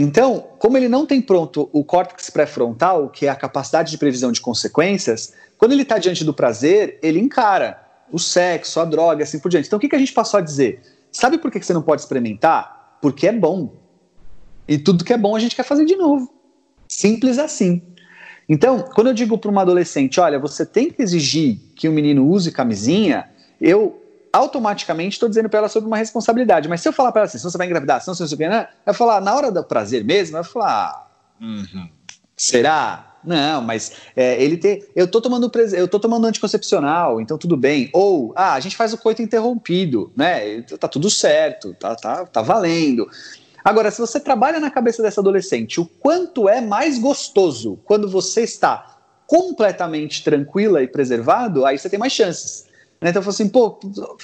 Então, como ele não tem pronto o córtex pré-frontal, que é a capacidade de previsão de consequências, quando ele está diante do prazer, ele encara o sexo, a droga, assim por diante. Então, o que, que a gente passou a dizer? Sabe por que você não pode experimentar? Porque é bom. E tudo que é bom a gente quer fazer de novo. Simples assim. Então, quando eu digo para uma adolescente, olha, você tem que exigir que o menino use camisinha, eu automaticamente estou dizendo para ela sobre uma responsabilidade. Mas se eu falar para ela assim, se você vai engravidar, se não sei o que, né? Eu falar, na hora do prazer mesmo, eu falar, uhum. será? Não, mas é, ele tem. Eu tô tomando eu tô tomando anticoncepcional, então tudo bem. Ou, ah, a gente faz o coito interrompido, né? Tá tudo certo, tá, tá, tá valendo. Agora, se você trabalha na cabeça dessa adolescente, o quanto é mais gostoso quando você está completamente tranquila e preservado, aí você tem mais chances. Né? Então eu falo assim, pô,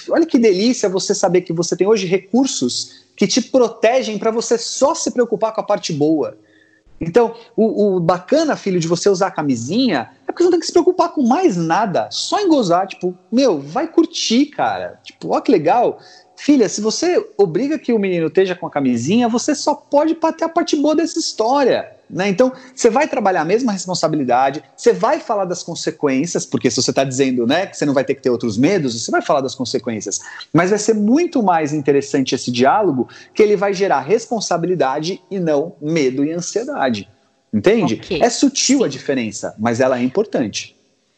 olha que delícia você saber que você tem hoje recursos que te protegem para você só se preocupar com a parte boa. Então, o, o, bacana, filho, de você usar a camisinha é porque você não tem que se preocupar com mais nada, só em gozar. Tipo, meu, vai curtir, cara. Tipo, ó que legal. filha, se você obriga que o menino esteja com a camisinha, você só pode ter a parte boa dessa história. Né? Então, você vai trabalhar a mesma responsabilidade, você vai falar das consequências, porque se você está dizendo né, que você não vai ter que ter outros medos, você vai falar das consequências. Mas vai ser muito mais interessante esse diálogo, que ele vai gerar responsabilidade e não medo e ansiedade. Entende? Okay. É sutil Sim. a diferença, mas ela é importante.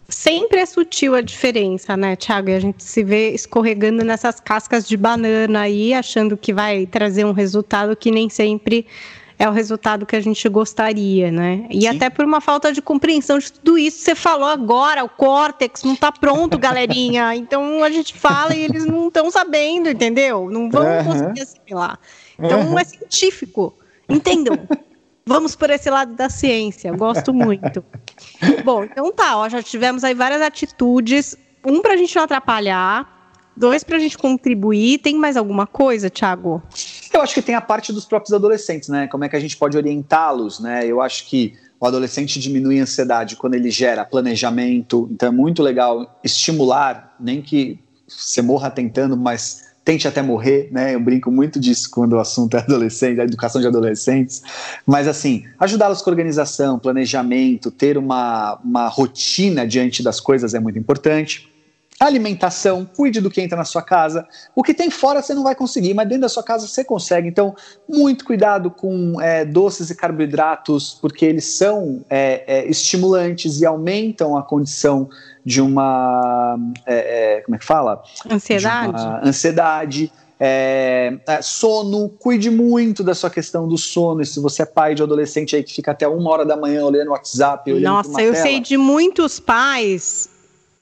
Sempre é sutil a diferença, né, Thiago? E a gente se vê escorregando nessas cascas de banana aí, achando que vai trazer um resultado que nem sempre é o resultado que a gente gostaria, né? E Sim. até por uma falta de compreensão de tudo isso, você falou agora, o córtex não está pronto, galerinha. Então a gente fala e eles não estão sabendo, entendeu? Não vão uhum. conseguir assimilar. Então uhum. é científico, entendam. Vamos por esse lado da ciência, gosto muito. Bom, então tá, ó, já tivemos aí várias atitudes. Um, para a gente não atrapalhar, Dois, para a gente contribuir. Tem mais alguma coisa, Thiago? Eu acho que tem a parte dos próprios adolescentes, né? Como é que a gente pode orientá-los, né? Eu acho que o adolescente diminui a ansiedade quando ele gera planejamento. Então é muito legal estimular, nem que você morra tentando, mas tente até morrer, né? Eu brinco muito disso quando o assunto é adolescente, a educação de adolescentes. Mas assim, ajudá-los com organização, planejamento, ter uma, uma rotina diante das coisas é muito importante alimentação, cuide do que entra na sua casa. O que tem fora você não vai conseguir, mas dentro da sua casa você consegue. Então, muito cuidado com é, doces e carboidratos, porque eles são é, é, estimulantes e aumentam a condição de uma. É, é, como é que fala? Ansiedade. ansiedade. É, é, sono, cuide muito da sua questão do sono. E se você é pai de adolescente aí que fica até uma hora da manhã olhando o WhatsApp, olhando Nossa, eu tela. sei de muitos pais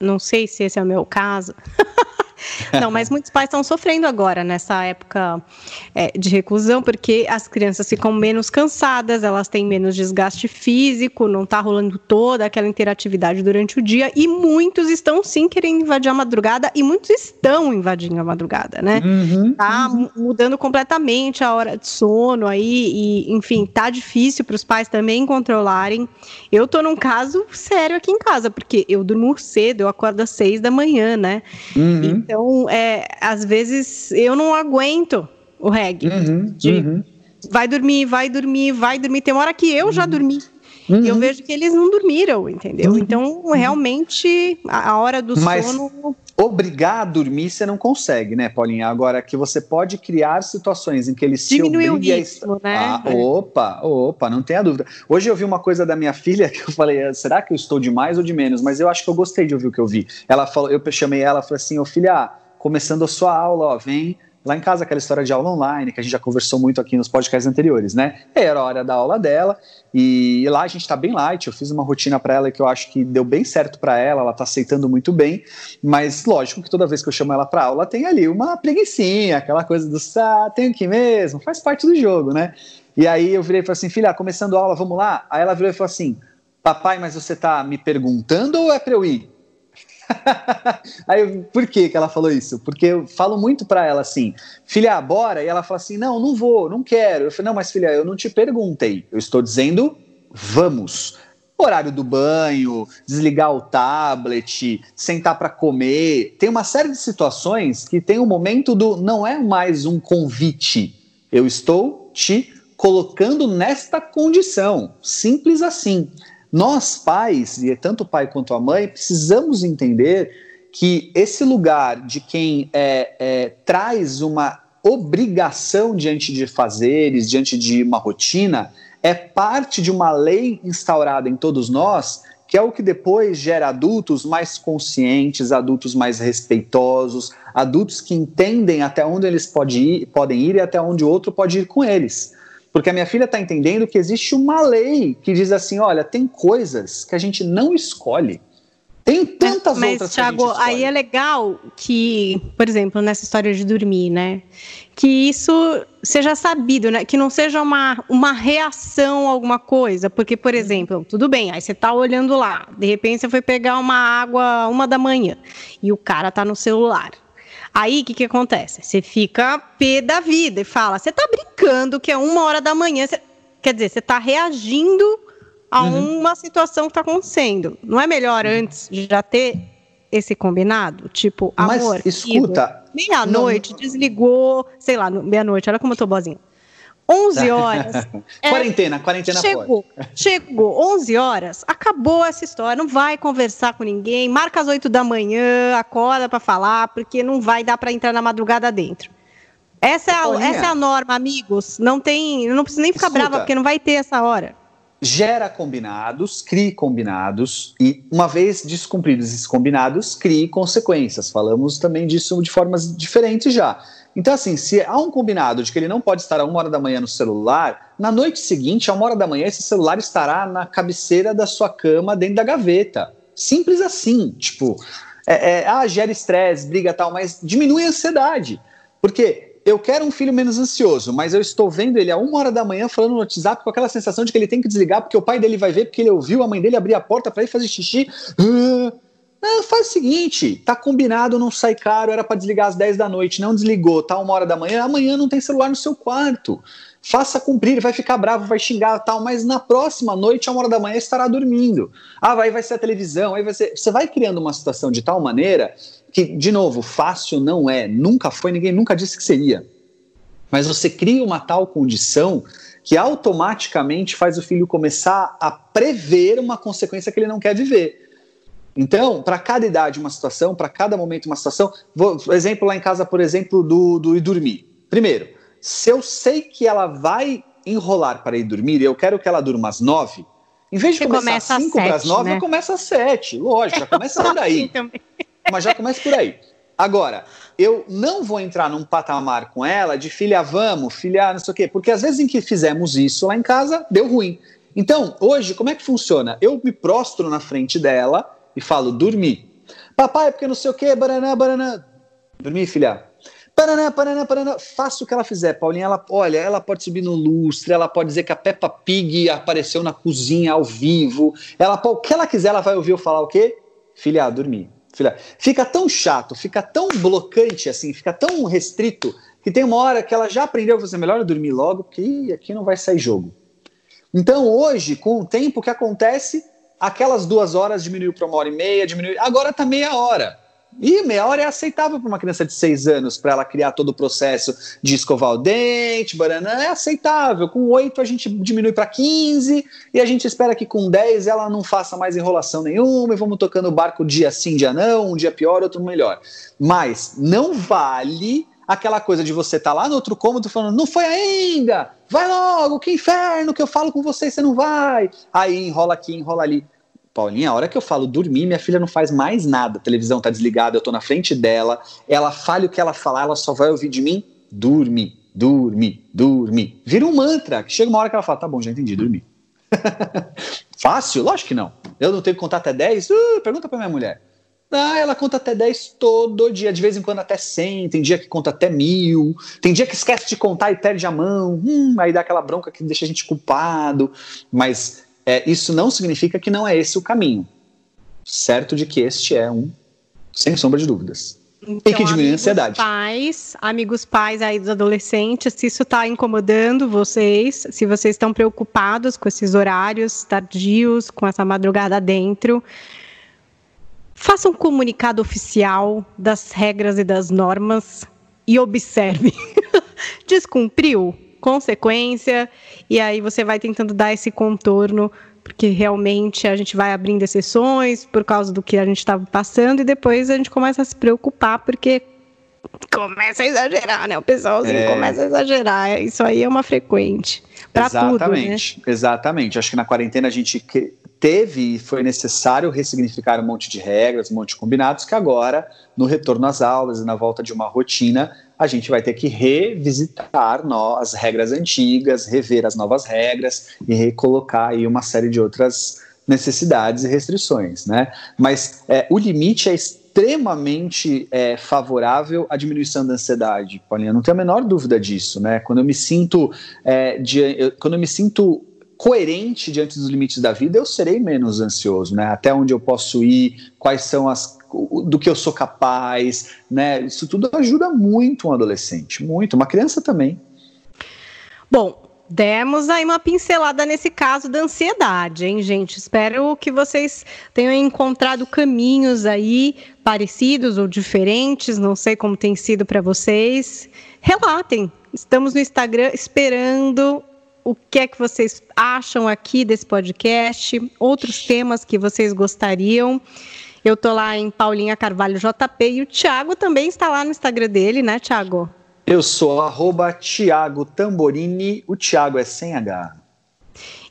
não sei se esse é o meu caso. Não, mas muitos pais estão sofrendo agora nessa época é, de reclusão, porque as crianças ficam menos cansadas, elas têm menos desgaste físico, não está rolando toda aquela interatividade durante o dia, e muitos estão sim querendo invadir a madrugada, e muitos estão invadindo a madrugada, né? Uhum, tá uhum. mudando completamente a hora de sono aí, e enfim, tá difícil para os pais também controlarem. Eu tô num caso sério aqui em casa, porque eu durmo cedo, eu acordo às seis da manhã, né? Uhum. Então, é, às vezes eu não aguento o reggae. Uhum, de, uhum. Vai dormir, vai dormir, vai dormir. Tem uma hora que eu já uhum. dormi. Uhum. E eu vejo que eles não dormiram, entendeu? Uhum. Então, realmente, a, a hora do Mas... sono obrigar a dormir você não consegue, né, Paulinha? Agora que você pode criar situações em que eles Diminui o ritmo, a... né? Ah, opa, opa, não tenha dúvida. Hoje eu vi uma coisa da minha filha que eu falei, será que eu estou de mais ou de menos? Mas eu acho que eu gostei de ouvir o que eu vi. Ela falou, eu chamei ela, falei assim, ô filha, começando a sua aula, ó, vem lá em casa aquela história de aula online, que a gente já conversou muito aqui nos podcasts anteriores, né? Era a hora da aula dela, e lá a gente tá bem light, eu fiz uma rotina para ela que eu acho que deu bem certo para ela, ela tá aceitando muito bem, mas lógico que toda vez que eu chamo ela para aula tem ali uma preguiçinha, aquela coisa do, ah, tenho que mesmo, faz parte do jogo, né? E aí eu virei e falei assim, filha, começando a aula, vamos lá? Aí ela virou e falou assim, papai, mas você tá me perguntando ou é para eu ir? Aí, por que que ela falou isso? Porque eu falo muito para ela assim, filha, bora? E ela fala assim, não, não vou, não quero. Eu falei, não, mas filha, eu não te perguntei. Eu estou dizendo, vamos. Horário do banho, desligar o tablet, sentar para comer. Tem uma série de situações que tem o um momento do não é mais um convite. Eu estou te colocando nesta condição. Simples assim. Nós, pais, e tanto o pai quanto a mãe, precisamos entender que esse lugar de quem é, é, traz uma obrigação diante de fazeres, diante de uma rotina, é parte de uma lei instaurada em todos nós, que é o que depois gera adultos mais conscientes, adultos mais respeitosos, adultos que entendem até onde eles ir, podem ir e até onde o outro pode ir com eles. Porque a minha filha está entendendo que existe uma lei que diz assim: olha, tem coisas que a gente não escolhe. Tem tantas Mas, outras Thiago, que a gente aí é legal que, por exemplo, nessa história de dormir, né? Que isso seja sabido, né? Que não seja uma, uma reação a alguma coisa. Porque, por exemplo, tudo bem, aí você tá olhando lá, de repente você foi pegar uma água uma da manhã e o cara tá no celular. Aí o que, que acontece? Você fica pé da vida e fala: você tá brincando que é uma hora da manhã. Cê... Quer dizer, você tá reagindo a uhum. uma situação que está acontecendo. Não é melhor antes de já ter esse combinado? Tipo, Mas amor, escuta, meia-noite, desligou, sei lá, meia-noite, olha como eu tô boazinha. 11 horas. é, quarentena, quarentena chegou, pode. Chegou, 11 horas, acabou essa história, não vai conversar com ninguém, marca às 8 da manhã, acorda para falar, porque não vai dar para entrar na madrugada dentro. Essa é, a, essa é a norma, amigos. Não tem, não precisa nem ficar Escuta, brava, porque não vai ter essa hora. Gera combinados, crie combinados, e uma vez descumpridos esses combinados, crie consequências. Falamos também disso de formas diferentes já. Então, assim, se há um combinado de que ele não pode estar a uma hora da manhã no celular, na noite seguinte, a uma hora da manhã, esse celular estará na cabeceira da sua cama, dentro da gaveta. Simples assim. Tipo, é, é, ah, gera estresse, briga tal, mas diminui a ansiedade. Porque eu quero um filho menos ansioso, mas eu estou vendo ele a uma hora da manhã falando no WhatsApp com aquela sensação de que ele tem que desligar porque o pai dele vai ver, porque ele ouviu a mãe dele abrir a porta para ir fazer xixi. Ah, não, faz o seguinte, tá combinado, não sai caro, era para desligar às 10 da noite, não desligou, tá uma hora da manhã, amanhã não tem celular no seu quarto. Faça cumprir, vai ficar bravo, vai xingar tal, mas na próxima noite, a uma hora da manhã, estará dormindo. Ah, vai, vai ser a televisão, aí vai ser. Você vai criando uma situação de tal maneira que, de novo, fácil não é, nunca foi, ninguém nunca disse que seria. Mas você cria uma tal condição que automaticamente faz o filho começar a prever uma consequência que ele não quer viver. Então, para cada idade uma situação, para cada momento uma situação. Vou, exemplo lá em casa, por exemplo, do, do ir dormir. Primeiro, se eu sei que ela vai enrolar para ir dormir e eu quero que ela durma às nove, em vez de Você começar às cinco para as nove, né? eu começo às sete. Lógico, já começa por aí. Mas já começa por aí. Agora, eu não vou entrar num patamar com ela de filha, vamos, filha, não sei o quê, porque às vezes em que fizemos isso lá em casa, deu ruim. Então, hoje, como é que funciona? Eu me prostro na frente dela e falo, dormi. Papai, porque não sei o que, baraná, baraná. Dormi, filha. Paraná, paraná, paraná. Faça o que ela fizer, Paulinha. Ela, olha, ela pode subir no lustre, ela pode dizer que a Peppa Pig apareceu na cozinha ao vivo. Ela, o que ela quiser, ela vai ouvir eu falar o quê? Filha, dormi. Filha, fica tão chato, fica tão blocante assim, fica tão restrito que tem uma hora que ela já aprendeu a fazer melhor dormir logo, porque aqui não vai sair jogo. Então hoje, com o tempo, o que acontece? Aquelas duas horas diminuiu para uma hora e meia, diminuiu, agora está meia hora. E meia hora é aceitável para uma criança de seis anos, para ela criar todo o processo de escovar o dente, banana, é aceitável. Com oito a gente diminui para 15 e a gente espera que com 10 ela não faça mais enrolação nenhuma e vamos tocando o barco dia sim, dia não, um dia pior, outro melhor. Mas não vale aquela coisa de você estar tá lá no outro cômodo falando, não foi ainda, vai logo, que inferno, que eu falo com você, você não vai. Aí enrola aqui, enrola ali. Paulinha, a hora que eu falo dormir, minha filha não faz mais nada. A televisão tá desligada, eu tô na frente dela, ela fala o que ela falar, ela só vai ouvir de mim, dorme, dorme, dorme. Vira um mantra, que chega uma hora que ela fala, tá bom, já entendi, dormi. Fácil? Lógico que não. Eu não tenho que contar até 10? Uh, pergunta pra minha mulher. Ah, ela conta até 10 todo dia, de vez em quando até 100, tem dia que conta até mil, tem dia que esquece de contar e perde a mão, hum, aí dá aquela bronca que deixa a gente culpado, mas é, isso não significa que não é esse o caminho, certo de que este é um, sem sombra de dúvidas. Então, e que diminui a ansiedade. Pais, amigos pais aí dos adolescentes, se isso está incomodando vocês, se vocês estão preocupados com esses horários tardios, com essa madrugada dentro, Faça um comunicado oficial das regras e das normas e observe. Descumpriu? Consequência. E aí você vai tentando dar esse contorno, porque realmente a gente vai abrindo exceções por causa do que a gente estava passando, e depois a gente começa a se preocupar, porque começa a exagerar, né? O pessoalzinho é... começa a exagerar. Isso aí é uma frequente. Para tudo. Exatamente, né? exatamente. Acho que na quarentena a gente teve e foi necessário ressignificar um monte de regras, um monte de combinados, que agora, no retorno às aulas e na volta de uma rotina, a gente vai ter que revisitar as regras antigas, rever as novas regras e recolocar aí uma série de outras necessidades e restrições, né? Mas é, o limite é extremamente é, favorável à diminuição da ansiedade, Paulinha, não tenho a menor dúvida disso, né? Quando eu me sinto, é, de, eu, quando eu me sinto coerente diante dos limites da vida, eu serei menos ansioso, né? Até onde eu posso ir, quais são as do que eu sou capaz, né? Isso tudo ajuda muito um adolescente, muito, uma criança também. Bom, demos aí uma pincelada nesse caso da ansiedade, hein, gente? Espero que vocês tenham encontrado caminhos aí parecidos ou diferentes, não sei como tem sido para vocês. Relatem. Estamos no Instagram esperando o que é que vocês acham aqui desse podcast, outros temas que vocês gostariam. Eu tô lá em Paulinha Carvalho JP e o Thiago também está lá no Instagram dele, né, Thiago? Eu sou arroba Thiago Tamborini, o Thiago é sem H.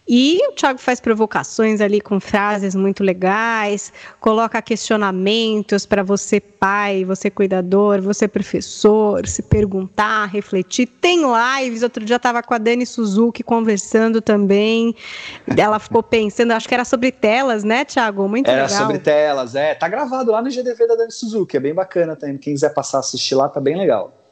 E o Thiago faz provocações ali com frases muito legais, coloca questionamentos para você, pai, você cuidador, você professor, se perguntar, refletir. Tem lives, outro dia estava com a Dani Suzuki conversando também. Ela ficou pensando, acho que era sobre telas, né, Thiago? Muito era legal. Era sobre telas, é. Tá gravado lá no GDV da Dani Suzuki, é bem bacana também. Quem quiser passar a assistir lá, tá bem legal.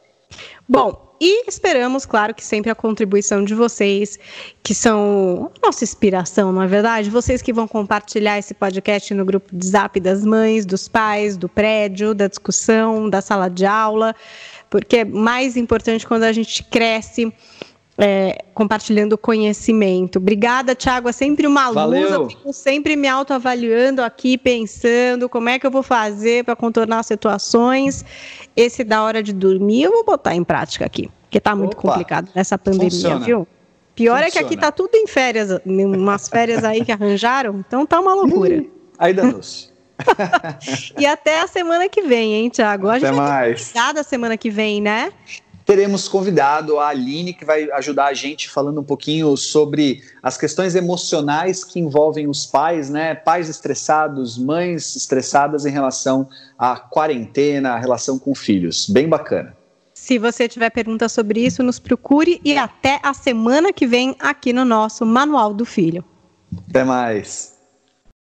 Bom, e esperamos, claro, que sempre a contribuição de vocês, que são nossa inspiração, não é verdade? Vocês que vão compartilhar esse podcast no grupo de zap das mães, dos pais, do prédio, da discussão, da sala de aula, porque é mais importante quando a gente cresce é, compartilhando conhecimento. Obrigada, Thiago. É sempre uma luz. Eu fico sempre me autoavaliando aqui, pensando como é que eu vou fazer para contornar situações. Esse da hora de dormir eu vou botar em prática aqui, porque está muito Opa, complicado nessa pandemia, funciona. viu? Pior funciona. é que aqui está tudo em férias, umas férias aí que arranjaram, então tá uma loucura. aí danos. e até a semana que vem, hein, Thiago? A gente até mais. Vai semana que vem, né? Teremos convidado a Aline, que vai ajudar a gente falando um pouquinho sobre as questões emocionais que envolvem os pais, né? Pais estressados, mães estressadas em relação à quarentena, a relação com filhos. Bem bacana. Se você tiver perguntas sobre isso, nos procure e até a semana que vem aqui no nosso Manual do Filho. Até mais.